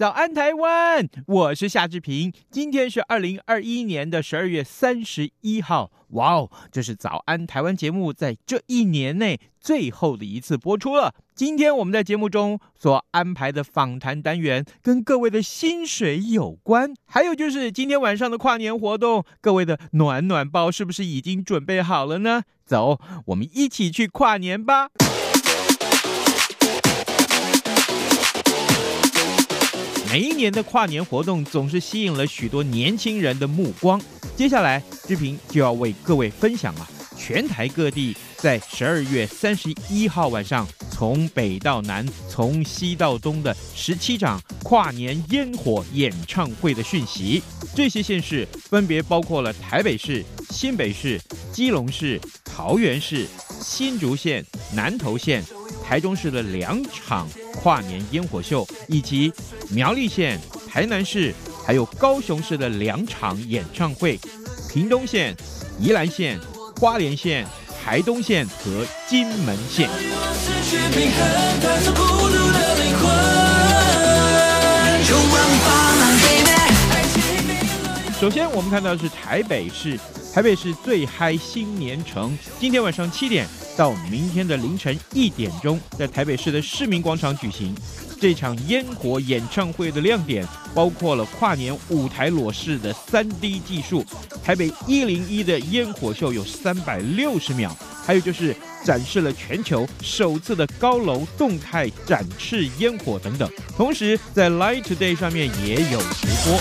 早安，台湾！我是夏志平。今天是二零二一年的十二月三十一号。哇哦，这是早安台湾节目在这一年内最后的一次播出了。今天我们在节目中所安排的访谈单元跟各位的薪水有关，还有就是今天晚上的跨年活动，各位的暖暖包是不是已经准备好了呢？走，我们一起去跨年吧！每一年的跨年活动总是吸引了许多年轻人的目光。接下来，志平就要为各位分享啊，全台各地在十二月三十一号晚上，从北到南，从西到东的十七场跨年烟火演唱会的讯息。这些县市分别包括了台北市、新北市、基隆市、桃园市、新竹县、南投县。台中市的两场跨年烟火秀，以及苗栗县、台南市，还有高雄市的两场演唱会；屏东县、宜兰县、花莲县、台东县和金门县。首先，我们看到的是台北市，台北市最嗨新年城，今天晚上七点。到明天的凌晨一点钟，在台北市的市民广场举行这场烟火演唱会的亮点，包括了跨年舞台裸视的 3D 技术，台北一零一的烟火秀有三百六十秒，还有就是展示了全球首次的高楼动态展翅烟火等等。同时，在 Light Today 上面也有直播。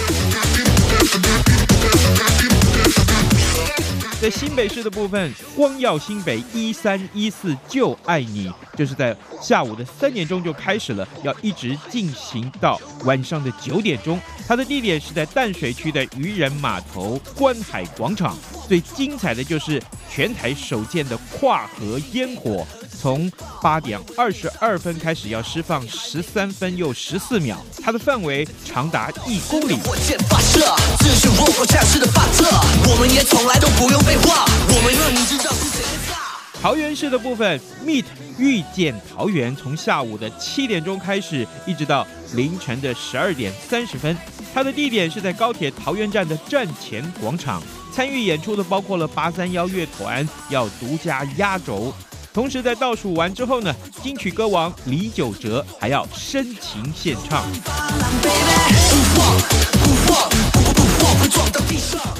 在新北市的部分，光耀新北一三一四就爱你，就是在下午的三点钟就开始了，要一直进行到晚上的九点钟。它的地点是在淡水区的渔人码头观海广场。最精彩的就是全台首见的跨河烟火。从八点二十二分开始要释放十三分又十四秒，它的范围长达一公里。火箭发射，这是卧虎藏龙的发射，我们也从来都不用废话，我们让你知道是谁的炸桃园市的部分，Meet 遇见桃园，从下午的七点钟开始，一直到凌晨的十二点三十分。它的地点是在高铁桃园站的站前广场。参与演出的包括了八三幺乐团，要独家压轴。同时，在倒数完之后呢，金曲歌王李玖哲还要深情献唱。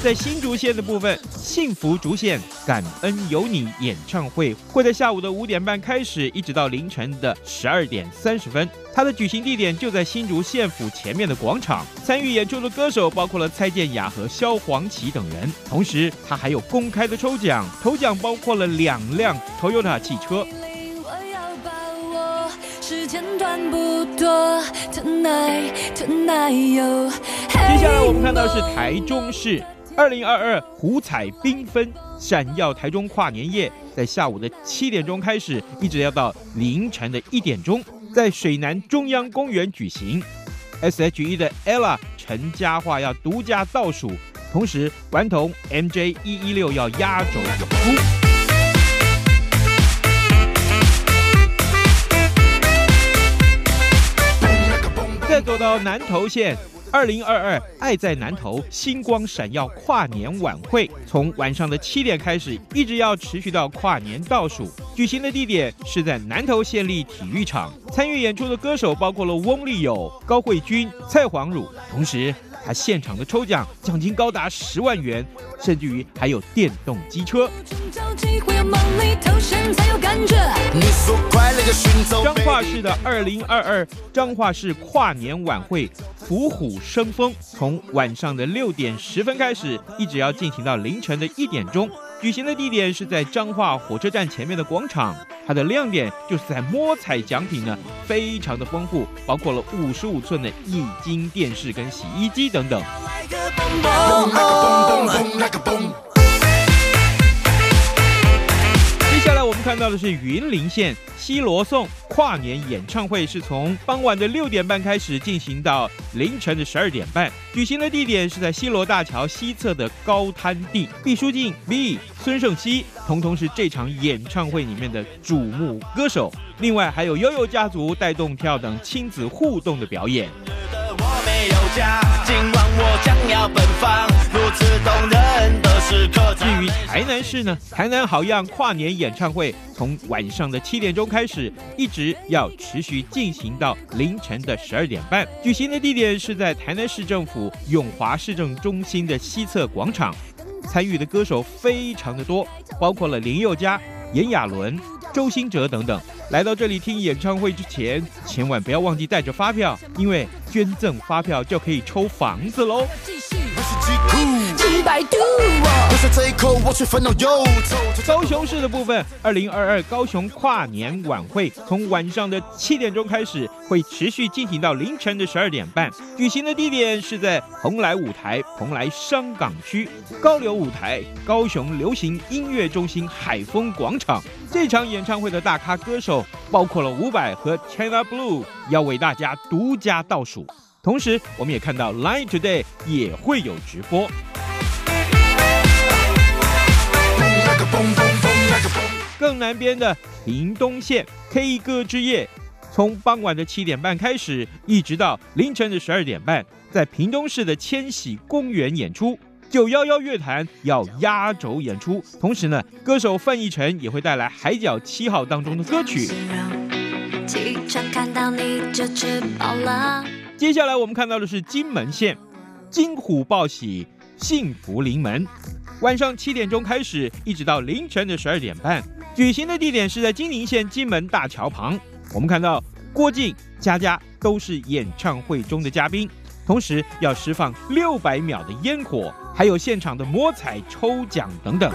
在新竹县的部分，幸福竹县感恩有你演唱会会在下午的五点半开始，一直到凌晨的十二点三十分。它的举行地点就在新竹县府前面的广场。参与演出的歌手包括了蔡健雅和萧煌奇等人。同时，他还有公开的抽奖，头奖包括了两辆 Toyota 汽车。接下来我们看到是台中市二零二二五彩缤纷闪耀台中跨年夜，在下午的七点钟开始，一直要到凌晨的一点钟，在水南中央公园举行。S.H.E 的 Ella 陈嘉桦要独家倒数，同时顽童 M.J. 一一六要压轴演出。再走到南投县，二零二二爱在南头星光闪耀跨年晚会，从晚上的七点开始，一直要持续到跨年倒数。举行的地点是在南头县立体育场。参与演出的歌手包括了翁立友、高慧君、蔡黄汝，同时。他现场的抽奖奖金高达十万元，甚至于还有电动机车。彰化市的二零二二彰化市跨年晚会伏虎生风，从晚上的六点十分开始，一直要进行到凌晨的一点钟。举行的地点是在彰化火车站前面的广场。它的亮点就是在摸彩奖品呢，非常的丰富，包括了五十五寸的液晶电视跟洗衣机等等。接下来我们看到的是云林县西螺颂跨年演唱会，是从傍晚的六点半开始进行到凌晨的十二点半。举行的地点是在西螺大桥西侧的高滩地。毕书尽、B、孙盛希，统统是这场演唱会里面的瞩目歌手。另外还有悠悠家族带动跳等亲子互动的表演。没有家今晚我将要奔放，如此动人的时刻。至于台南市呢，台南好样跨年演唱会从晚上的七点钟开始，一直要持续进行到凌晨的十二点半。举行的地点是在台南市政府永华市政中心的西侧广场。参与的歌手非常的多，包括了林宥嘉、炎亚纶。周兴哲等等，来到这里听演唱会之前，千万不要忘记带着发票，因为捐赠发票就可以抽房子喽。高雄市的部分，二零二二高雄跨年晚会从晚上的七点钟开始，会持续进行到凌晨的十二点半。举行的地点是在蓬莱舞台、蓬莱商港区高流舞台、高雄流行音乐中心海丰广场。这场演唱会的大咖歌手包括了伍佰和 China Blue，要为大家独家倒数。同时，我们也看到 Line Today 也会有直播。更南边的屏东县 K 歌之夜，从傍晚的七点半开始，一直到凌晨的十二点半，在屏东市的千禧公园演出。九幺幺乐团要压轴演出，同时呢，歌手范逸臣也会带来《海角七号》当中的歌曲。接下来我们看到的是金门县，金虎报喜，幸福临门。晚上七点钟开始，一直到凌晨的十二点半，举行的地点是在金宁县金门大桥旁。我们看到郭靖、佳佳都是演唱会中的嘉宾，同时要释放六百秒的烟火，还有现场的摸彩抽奖等等。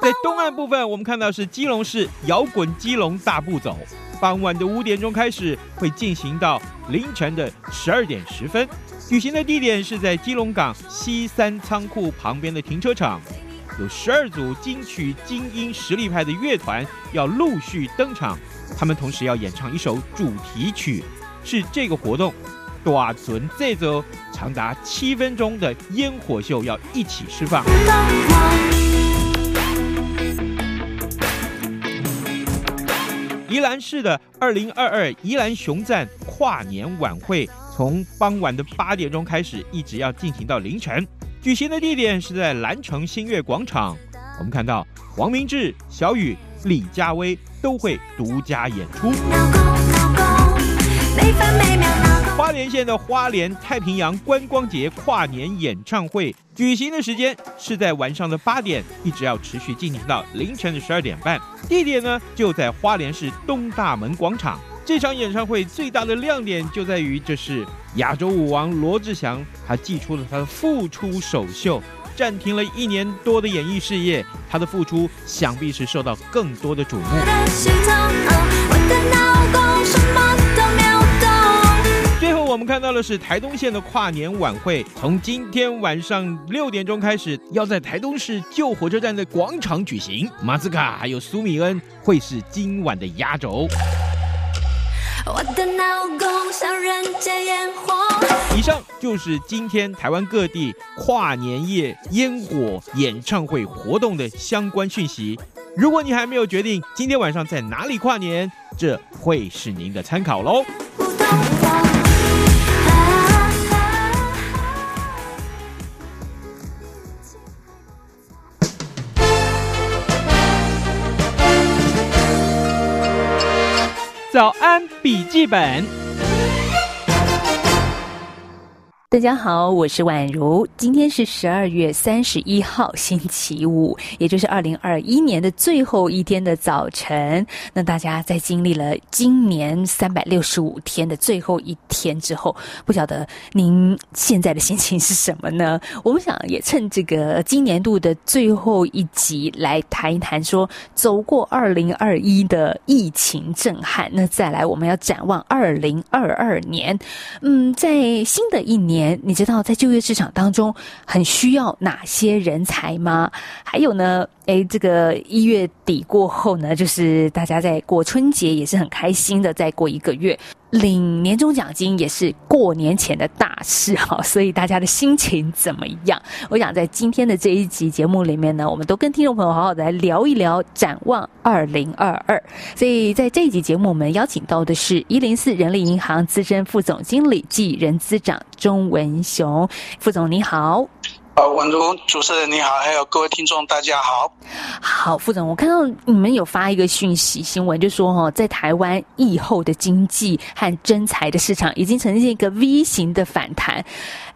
在东岸部分，我们看到是基隆市摇滚基隆大步走，傍晚的五点钟开始，会进行到凌晨的十二点十分。举行的地点是在基隆港西三仓库旁边的停车场，有十二组金曲精英实力派的乐团要陆续登场，他们同时要演唱一首主题曲，是这个活动大船这周长达七分钟的烟火秀要一起释放。宜兰市的二零二二宜兰熊赞跨年晚会。从傍晚的八点钟开始，一直要进行到凌晨。举行的地点是在兰城新月广场。我们看到王明志、小雨、李佳薇都会独家演出。花莲县的花莲太平洋观光节跨年演唱会举行的时间是在晚上的八点，一直要持续进行到凌晨的十二点半。地点呢就在花莲市东大门广场。这场演唱会最大的亮点就在于，这是亚洲舞王罗志祥，他祭出了他的复出首秀，暂停了一年多的演艺事业，他的复出想必是受到更多的瞩目。我们看到的是台东县的跨年晚会，从今天晚上六点钟开始，要在台东市旧火车站的广场举行，马斯卡还有苏米恩会是今晚的压轴。我的像人间烟火。以上就是今天台湾各地跨年夜烟火演唱会活动的相关讯息。如果你还没有决定今天晚上在哪里跨年，这会是您的参考喽。早安笔记本，大家好，我是婉如。今天是十二月三十一号，星期五，也就是二零二一年的最后一天的早晨。那大家在经历了今年三百六十五天的最后一天之后，不晓得您现在的心情是什么呢？我们想也趁这个今年度的最后一集来谈一谈，说走过二零二一的疫情震撼，那再来我们要展望二零二二年。嗯，在新的一年。你知道在就业市场当中很需要哪些人才吗？还有呢，诶，这个一月底过后呢，就是大家在过春节也是很开心的，再过一个月。领年终奖金也是过年前的大事哈，所以大家的心情怎么样？我想在今天的这一集节目里面呢，我们都跟听众朋友好好的来聊一聊展望二零二二。所以在这一集节目，我们邀请到的是一零四人力银行资深副总经理暨人资长钟文雄副总，你好。好，文如主持人你好，还有各位听众大家好。好，副总，我看到你们有发一个讯息新闻，就说哈，在台湾疫后的经济和真材的市场已经呈现一个 V 型的反弹。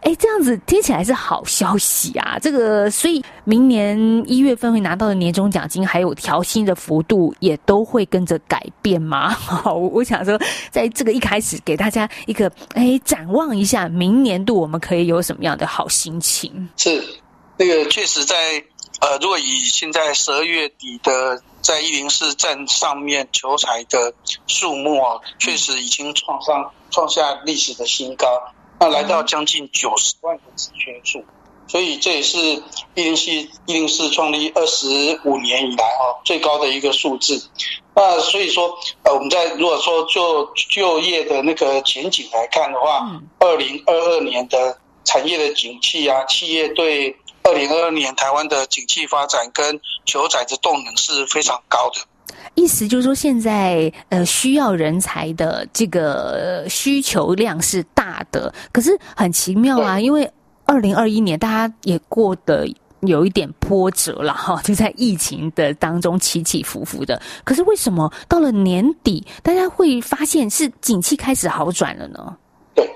哎，这样子听起来是好消息啊！这个，所以明年一月份会拿到的年终奖金，还有调薪的幅度，也都会跟着改变吗？好，我想说，在这个一开始给大家一个哎展望一下，明年度我们可以有什么样的好心情？是，那个确实在呃，如果以现在十二月底的在一零四站上面求财的数目啊，确实已经创上创下历史的新高。那来到将近九十万的职缺数，所以这也是一零四一零四创立二十五年以来哦最高的一个数字。那所以说，呃，我们在如果说就就业的那个前景来看的话，二零二二年的产业的景气啊，企业对二零二二年台湾的景气发展跟求才的动能是非常高的。意思就是说，现在呃需要人才的这个需求量是大的，可是很奇妙啊，因为二零二一年大家也过得有一点波折了哈，就在疫情的当中起起伏伏的。可是为什么到了年底，大家会发现是景气开始好转了呢？对，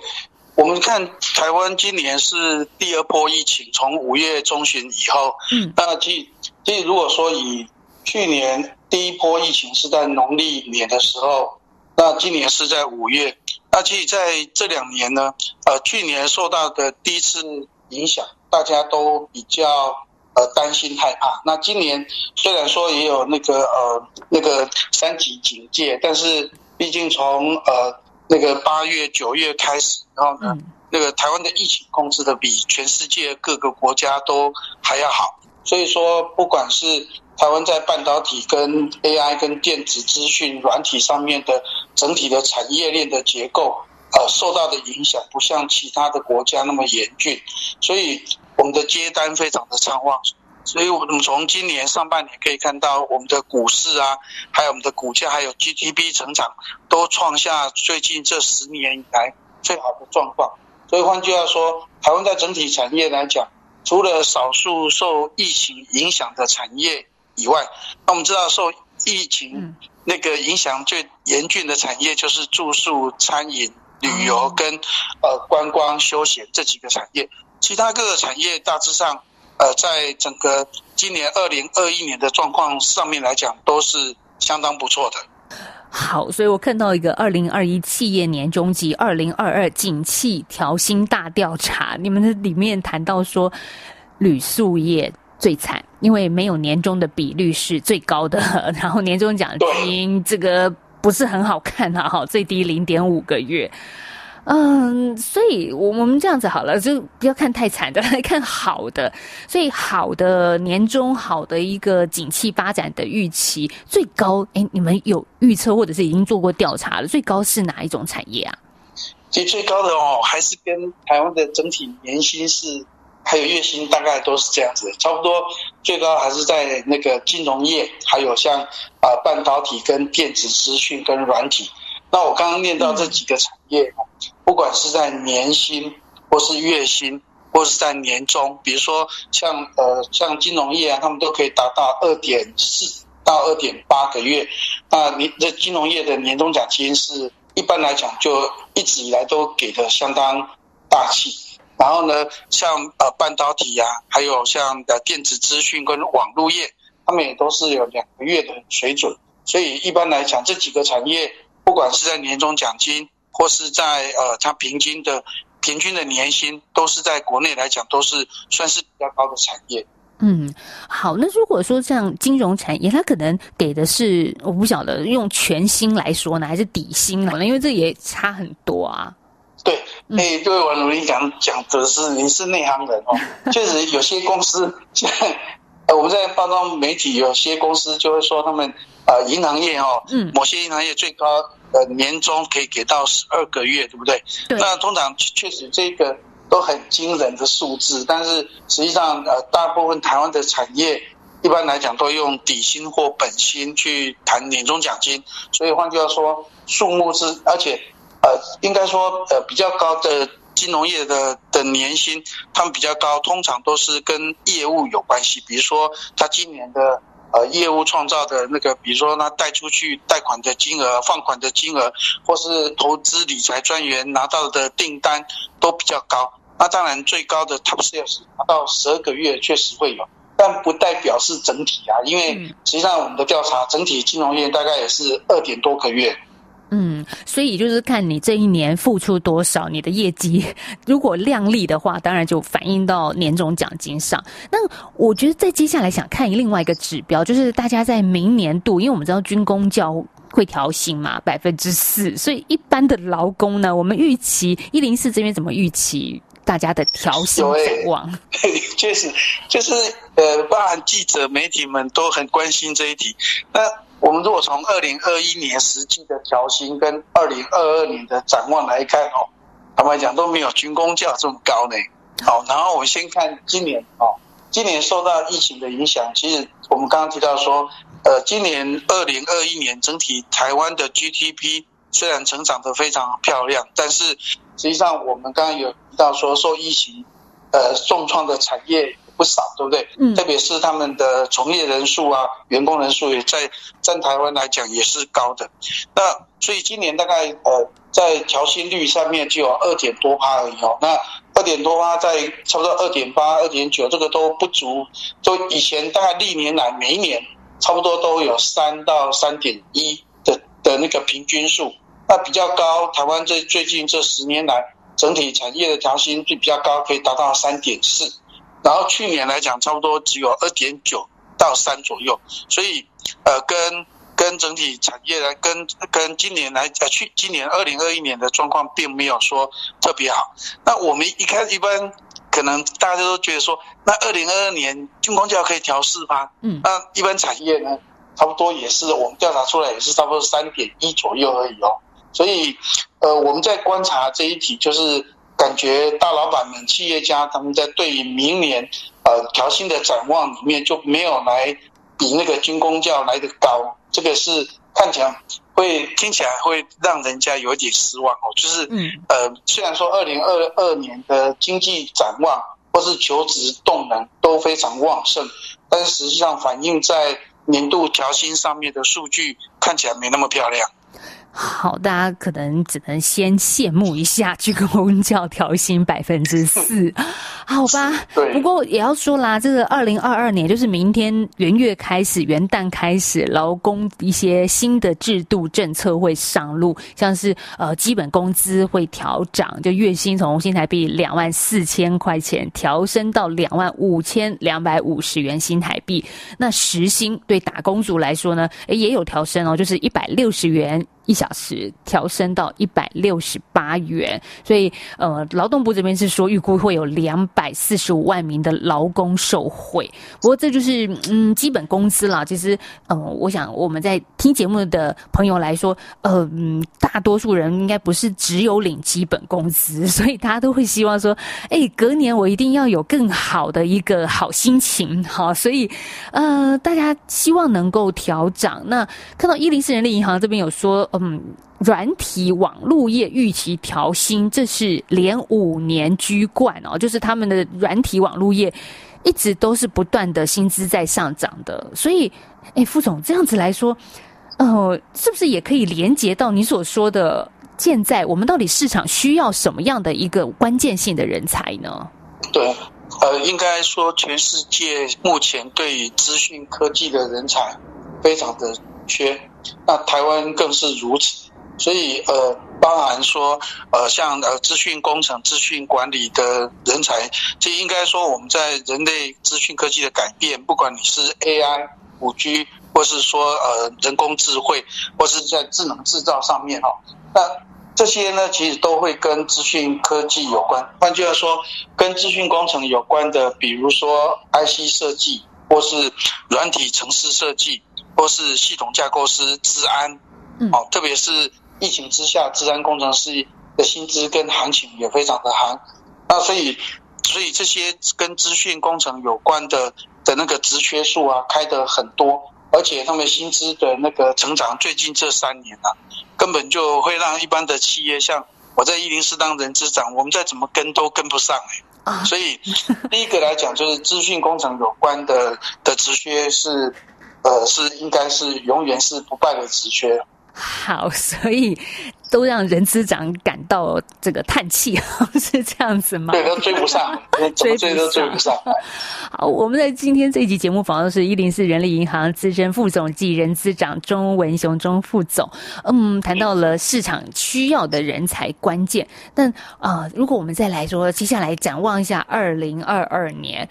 我们看台湾今年是第二波疫情，从五月中旬以后，嗯，那其其实如果说以去年。第一波疫情是在农历年的时候，那今年是在五月。那其实在这两年呢，呃，去年受到的第一次影响，大家都比较呃担心害怕。那今年虽然说也有那个呃那个三级警戒，但是毕竟从呃那个八月九月开始，然后呢，那个台湾的疫情控制的比全世界各个国家都还要好。所以说，不管是台湾在半导体、跟 AI、跟电子资讯、软体上面的整体的产业链的结构，呃，受到的影响不像其他的国家那么严峻，所以我们的接单非常的畅旺。所以我们从今年上半年可以看到，我们的股市啊，还有我们的股价，还有 GDP 成长，都创下最近这十年以来最好的状况。所以换句话说，台湾在整体产业来讲，除了少数受疫情影响的产业，以外，那我们知道受疫情那个影响最严峻的产业就是住宿、餐饮、旅游跟呃观光休闲这几个产业。其他各个产业大致上，呃，在整个今年二零二一年的状况上面来讲，都是相当不错的。好，所以我看到一个二零二一企业年终及二零二二景气调薪大调查，你们的里面谈到说，铝塑业。最惨，因为没有年终的比率是最高的，然后年终奖金这个不是很好看啊，哈，最低零点五个月，嗯，所以我我们这样子好了，就不要看太惨的，来看好的，所以好的年终，好的一个景气发展的预期最高，哎，你们有预测或者是已经做过调查了？最高是哪一种产业啊？其实最高的哦，还是跟台湾的整体年薪是。还有月薪大概都是这样子，差不多最高还是在那个金融业，还有像啊半导体跟电子资讯跟软体。那我刚刚念到这几个产业，不管是在年薪或是月薪，或是在年终，比如说像呃像金融业啊，他们都可以达到二点四到二点八个月。那你这金融业的年终奖金是一般来讲就一直以来都给的相当大气。然后呢，像呃半导体呀、啊，还有像的电子资讯跟网络业，他们也都是有两个月的水准。所以一般来讲，这几个产业，不管是在年终奖金，或是在呃他平均的平均的年薪，都是在国内来讲都是算是比较高的产业。嗯，好，那如果说像金融产业，它可能给的是我不晓得用全薪来说呢，还是底薪呢？因为这也差很多啊。对，哎，对我努力讲讲的是您是内行人哦，确实有些公司我们在包装媒体，有些公司就会说他们呃银行业哦，嗯，某些银行业最高呃年终可以给到十二个月，对不对？对。那通常确实这个。都很惊人的数字，但是实际上，呃，大部分台湾的产业一般来讲都用底薪或本薪去谈年终奖金，所以换句话说，数目是，而且，呃，应该说，呃，比较高的金融业的的年薪，他们比较高，通常都是跟业务有关系，比如说他今年的呃业务创造的那个，比如说他贷出去贷款的金额、放款的金额，或是投资理财专员拿到的订单都比较高。那当然，最高的 top sales 拿到十二个月确实会有，但不代表是整体啊，因为实际上我们的调查，整体金融业大概也是二点多个月。嗯，所以就是看你这一年付出多少，你的业绩如果亮丽的话，当然就反映到年终奖金上。那我觉得在接下来想看另外一个指标，就是大家在明年度，因为我们知道军工教会调薪嘛，百分之四，所以一般的劳工呢，我们预期一零四这边怎么预期？大家的调薪展望，确实就是呃，包含记者、媒体们都很关心这一题。那我们如果从二零二一年实际的调薪跟二零二二年的展望来看哦，坦白讲都没有军工价这么高呢。好，然后我们先看今年哦，今年受到疫情的影响，其实我们刚刚提到说，呃，今年二零二一年整体台湾的 GDP 虽然成长得非常漂亮，但是实际上我们刚刚有提。到说受疫情，呃，重创的产业不少，对不对？嗯。特别是他们的从业人数啊，员工人数也在占台湾来讲也是高的。那所以今年大概呃，在调薪率上面就有二点多趴而已哦。那二点多趴在差不多二点八、二点九，这个都不足。都以前大概历年来每一年差不多都有三到三点一的的那个平均数。那比较高，台湾这最近这十年来。整体产业的调薪率比较高，可以达到三点四，然后去年来讲，差不多只有二点九到三左右，所以呃，跟跟整体产业来跟跟今年来呃去今年二零二一年的状况并没有说特别好。那我们一开始一般可能大家都觉得说，那二零二二年军工教可以调四趴，嗯，那一般产业呢，差不多也是我们调查出来也是差不多三点一左右而已哦。所以，呃，我们在观察这一题，就是感觉大老板们、企业家他们在对于明年呃调薪的展望里面，就没有来比那个军工教来的高。这个是看起来会听起来会让人家有点失望哦。就是，嗯，呃，虽然说二零二二年的经济展望或是求职动能都非常旺盛，但是实际上反映在年度调薪上面的数据看起来没那么漂亮。好，大家可能只能先羡慕一下军公教调薪百分之四，好吧？不过也要说啦，这个二零二二年就是明天元月开始，元旦开始，劳工一些新的制度政策会上路，像是呃基本工资会调涨，就月薪从新台币两万四千块钱调升到两万五千两百五十元新台币。那时薪对打工族来说呢，诶也有调升哦，就是一百六十元。一小时调升到一百六十八元，所以呃，劳动部这边是说预估会有两百四十五万名的劳工受惠。不过这就是嗯基本工资啦。其实呃，我想我们在听节目的朋友来说，呃，大多数人应该不是只有领基本工资，所以大家都会希望说，哎，隔年我一定要有更好的一个好心情，哈，所以呃，大家希望能够调涨。那看到一零四人力银行这边有说。嗯，软体网络业预期调薪，这是连五年居冠哦，就是他们的软体网络业一直都是不断的薪资在上涨的。所以，哎，副总这样子来说，呃，是不是也可以连接到你所说的现在我们到底市场需要什么样的一个关键性的人才呢？对，呃，应该说全世界目前对于资讯科技的人才非常的缺，那台湾更是如此。所以，呃，包含说，呃，像呃资讯工程、资讯管理的人才，这应该说我们在人类资讯科技的改变，不管你是 AI、五 G，或是说呃人工智慧，或是在智能制造上面哈，那这些呢，其实都会跟资讯科技有关。换句话说，跟资讯工程有关的，比如说 IC 设计，或是软体程式设计，或是系统架构师、治安，哦，特别是。疫情之下，治安工程师的薪资跟行情也非常的寒，那所以，所以这些跟资讯工程有关的的那个职缺数啊，开的很多，而且他们薪资的那个成长，最近这三年啊，根本就会让一般的企业，像我在一零四当人资长，我们再怎么跟都跟不上哎、欸，所以第一个来讲，就是资讯工程有关的的职缺是，呃，是应该是永远是不败的职缺。好，所以都让人资长感到这个叹气，是这样子吗？对，都追不上，追追都追不上。好，我们在今天这一集节目访问的是一零四人力银行资深副总暨人资长钟文雄钟副总。嗯，谈到了市场需要的人才关键，但啊、呃，如果我们再来说，接下来展望一下二零二二年。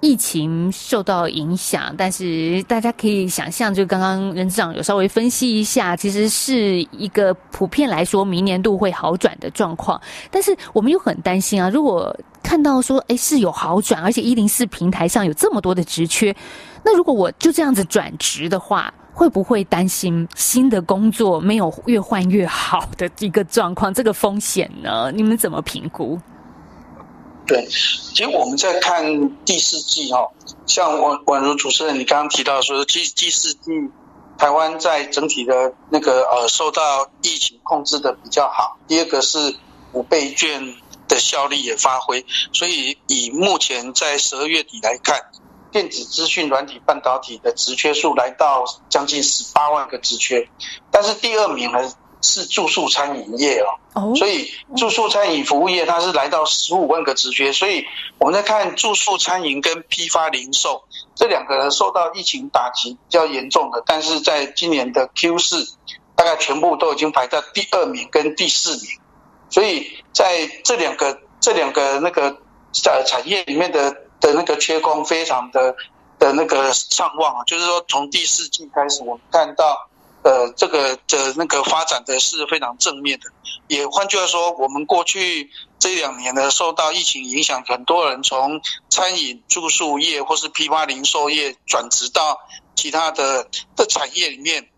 疫情受到影响，但是大家可以想象，就刚刚人资长有稍微分析一下，其实是一个普遍来说明年度会好转的状况。但是我们又很担心啊，如果看到说，诶是有好转，而且一零四平台上有这么多的职缺，那如果我就这样子转职的话，会不会担心新的工作没有越换越好的一个状况？这个风险呢？你们怎么评估？对，其实我们在看第四季哈，像宛宛如主持人你刚刚提到说，第第四季台湾在整体的那个呃受到疫情控制的比较好。第二个是五倍券的效力也发挥，所以以目前在十二月底来看，电子资讯软体半导体的职缺数来到将近十八万个职缺，但是第二名呢？是住宿餐饮业哦，所以住宿餐饮服务业它是来到十五万个职缺，所以我们在看住宿餐饮跟批发零售这两个人受到疫情打击比较严重的，但是在今年的 Q 四大概全部都已经排在第二名跟第四名，所以在这两个这两个那个呃产业里面的的那个缺工非常的的那个上望啊，就是说从第四季开始我们看到。呃，这个的那个发展的是非常正面的，也换句话说，我们过去这两年呢，受到疫情影响，很多人从餐饮、住宿业或是批发零售业转职到其他的的产业里面。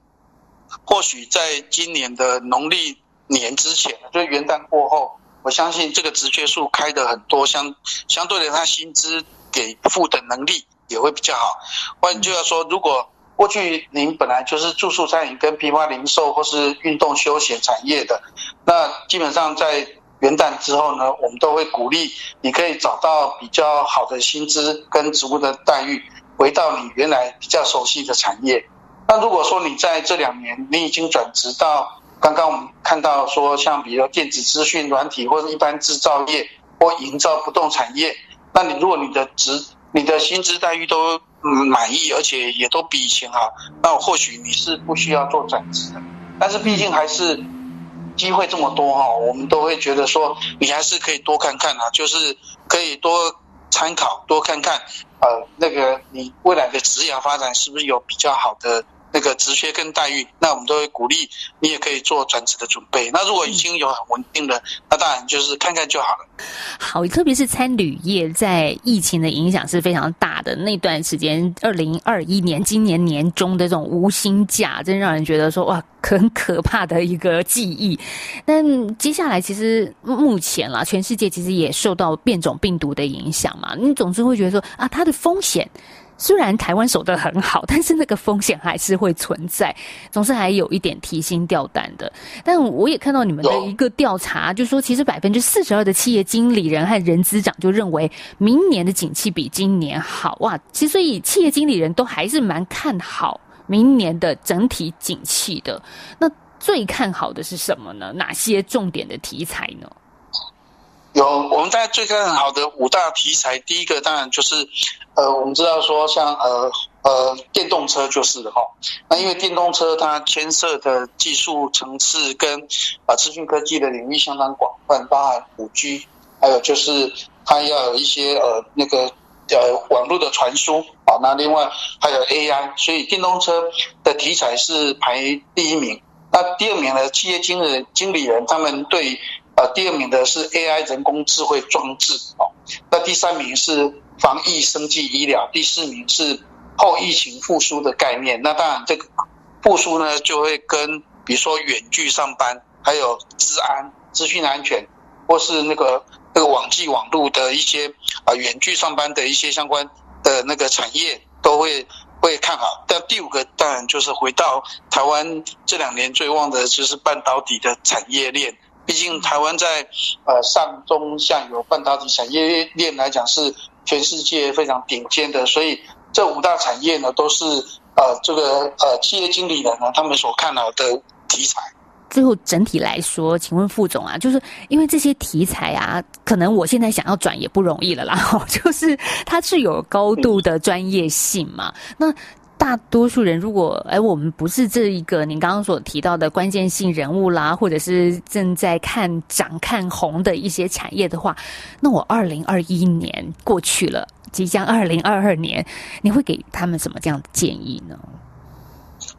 或许在今年的农历年之前，就元旦过后，我相信这个职缺数开的很多，相相对的，他薪资给付的能力也会比较好。换句话说，如果过去您本来就是住宿餐饮跟批发零售或是运动休闲产业的，那基本上在元旦之后呢，我们都会鼓励你可以找到比较好的薪资跟职务的待遇，回到你原来比较熟悉的产业。那如果说你在这两年你已经转职到刚刚我们看到说像比如电子资讯软体或者一般制造业或营造不动产业，那你如果你的职你的薪资待遇都嗯，满意，而且也都比以前好。那或许你是不需要做转职的，但是毕竟还是机会这么多哈，我们都会觉得说，你还是可以多看看啊，就是可以多参考，多看看，呃，那个你未来的职业发展是不是有比较好的。那个职缺跟待遇，那我们都会鼓励你也可以做转职的准备。那如果已经有很稳定的，那当然就是看看就好了。好，特别是餐旅业在疫情的影响是非常大的那段时间，二零二一年今年年中的这种无薪假，真让人觉得说哇，很可怕的一个记忆。但接下来其实目前啦，全世界其实也受到变种病毒的影响嘛，你总是会觉得说啊，它的风险。虽然台湾守得很好，但是那个风险还是会存在，总是还有一点提心吊胆的。但我也看到你们的一个调查，就说其实百分之四十二的企业经理人和人资长就认为明年的景气比今年好哇。其实以企业经理人都还是蛮看好明年的整体景气的。那最看好的是什么呢？哪些重点的题材呢？有，我们大家最看好的五大题材，第一个当然就是，呃，我们知道说像呃呃电动车就是的哈，那因为电动车它牵涉的技术层次跟啊资讯科技的领域相当广泛，包含五 G，还有就是它要有一些呃那个呃网络的传输啊，那另外还有 AI，所以电动车的题材是排第一名。那第二名呢，企业经理经理人他们对。呃，第二名的是 AI 人工智慧装置哦，那第三名是防疫生计医疗，第四名是后疫情复苏的概念。那当然，这个复苏呢，就会跟比如说远距上班，还有治安、资讯安全，或是那个那个网际网络的一些啊远距上班的一些相关的那个产业，都会会看好。但第五个当然就是回到台湾这两年最旺的就是半导体的产业链。毕竟台湾在呃上中下游半导体产业链来讲是全世界非常顶尖的，所以这五大产业呢都是呃这个呃企业经理人呢他们所看好的题材。最后整体来说，请问副总啊，就是因为这些题材啊，可能我现在想要转也不容易了啦，就是它是有高度的专业性嘛，那。大多数人，如果哎，我们不是这一个您刚刚所提到的关键性人物啦，或者是正在看涨看红的一些产业的话，那我二零二一年过去了，即将二零二二年，你会给他们什么这样的建议呢？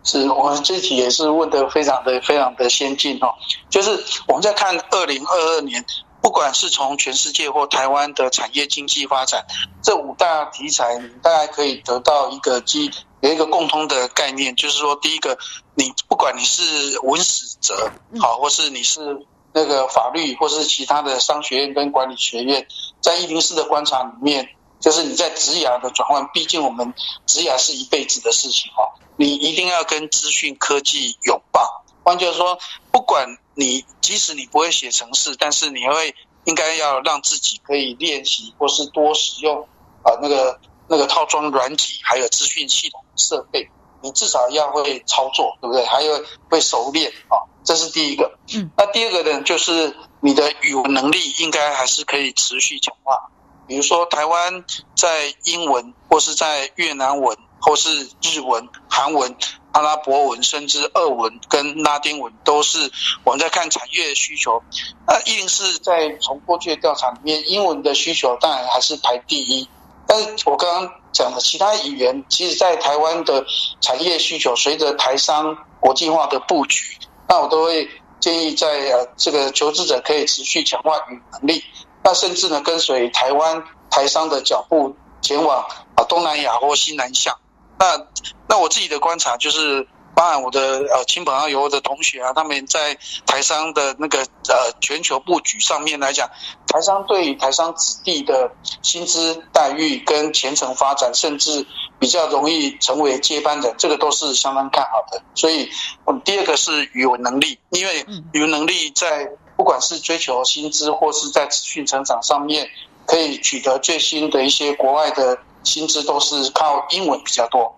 是我们这题也是问得非常的非常的先进哦，就是我们在看二零二二年，不管是从全世界或台湾的产业经济发展，这五大题材，你大概可以得到一个基。有一个共通的概念，就是说，第一个，你不管你是文史哲，好，或是你是那个法律，或是其他的商学院跟管理学院，在一零四的观察里面，就是你在职涯的转换，毕竟我们职涯是一辈子的事情哈，你一定要跟资讯科技拥抱。换句话说，不管你即使你不会写程式，但是你会应该要让自己可以练习，或是多使用啊那个。那个套装软体，还有资讯系统设备，你至少要会操作，对不对？还有会熟练啊，这是第一个。嗯，那第二个呢，就是你的语文能力应该还是可以持续强化。比如说，台湾在英文，或是在越南文，或是日文、韩文、阿拉伯文，甚至俄文跟拉丁文，都是我们在看产业需求。那一定是在从过去的调查里面，英文的需求当然还是排第一。但我刚刚讲的其他语言，其实，在台湾的产业需求，随着台商国际化的布局，那我都会建议在呃这个求职者可以持续强化语能力，那甚至呢跟随台湾台商的脚步前往啊东南亚或西南向。那那我自己的观察就是。包含我的呃亲朋好友的同学啊，他们在台商的那个呃全球布局上面来讲，台商对于台商子弟的薪资待遇跟前程发展，甚至比较容易成为接班人，这个都是相当看好的。所以，我们第二个是语文能力，因为语文能力在不管是追求薪资或是在持续成长上面，可以取得最新的一些国外的薪资，都是靠英文比较多。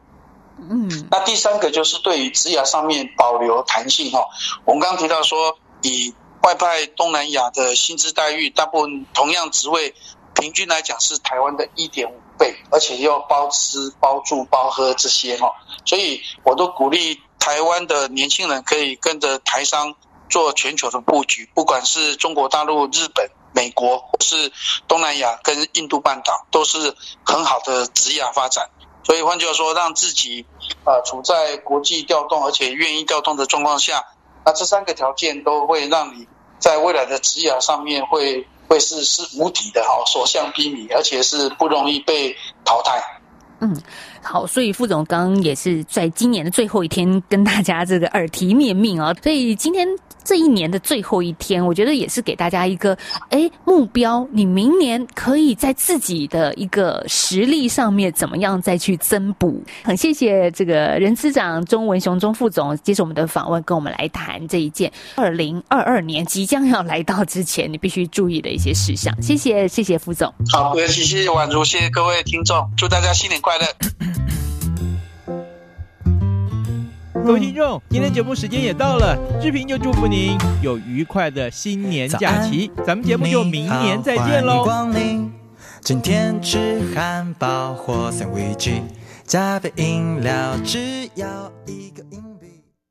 嗯，那第三个就是对于职涯上面保留弹性哈。我们刚提到说，以外派东南亚的薪资待遇，大部分同样职位，平均来讲是台湾的一点五倍，而且要包吃包住包喝这些哈。所以我都鼓励台湾的年轻人可以跟着台商做全球的布局，不管是中国大陆、日本、美国，或是东南亚跟印度半岛，都是很好的职涯发展。所以换句话说，让自己啊处在国际调动，而且愿意调动的状况下，那这三个条件都会让你在未来的职涯上面会会是是无敌的哦，所向披靡，而且是不容易被淘汰。嗯。好，所以副总刚刚也是在今年的最后一天跟大家这个耳提面命啊，所以今天这一年的最后一天，我觉得也是给大家一个哎目标，你明年可以在自己的一个实力上面怎么样再去增补。很谢谢这个人资长钟文雄钟副总接受我们的访问，跟我们来谈这一件 二零二二年即将要来到之前你必须注意的一些事项。谢谢，谢谢副总。好，谢谢婉如，谢谢各位听众，祝大家新年快乐。各位听众，今天节目时间也到了，志平就祝福您有愉快的新年假期，咱们节目就明年再见喽。光临，今天吃汉堡或三明治，加杯饮料，只要一个饮。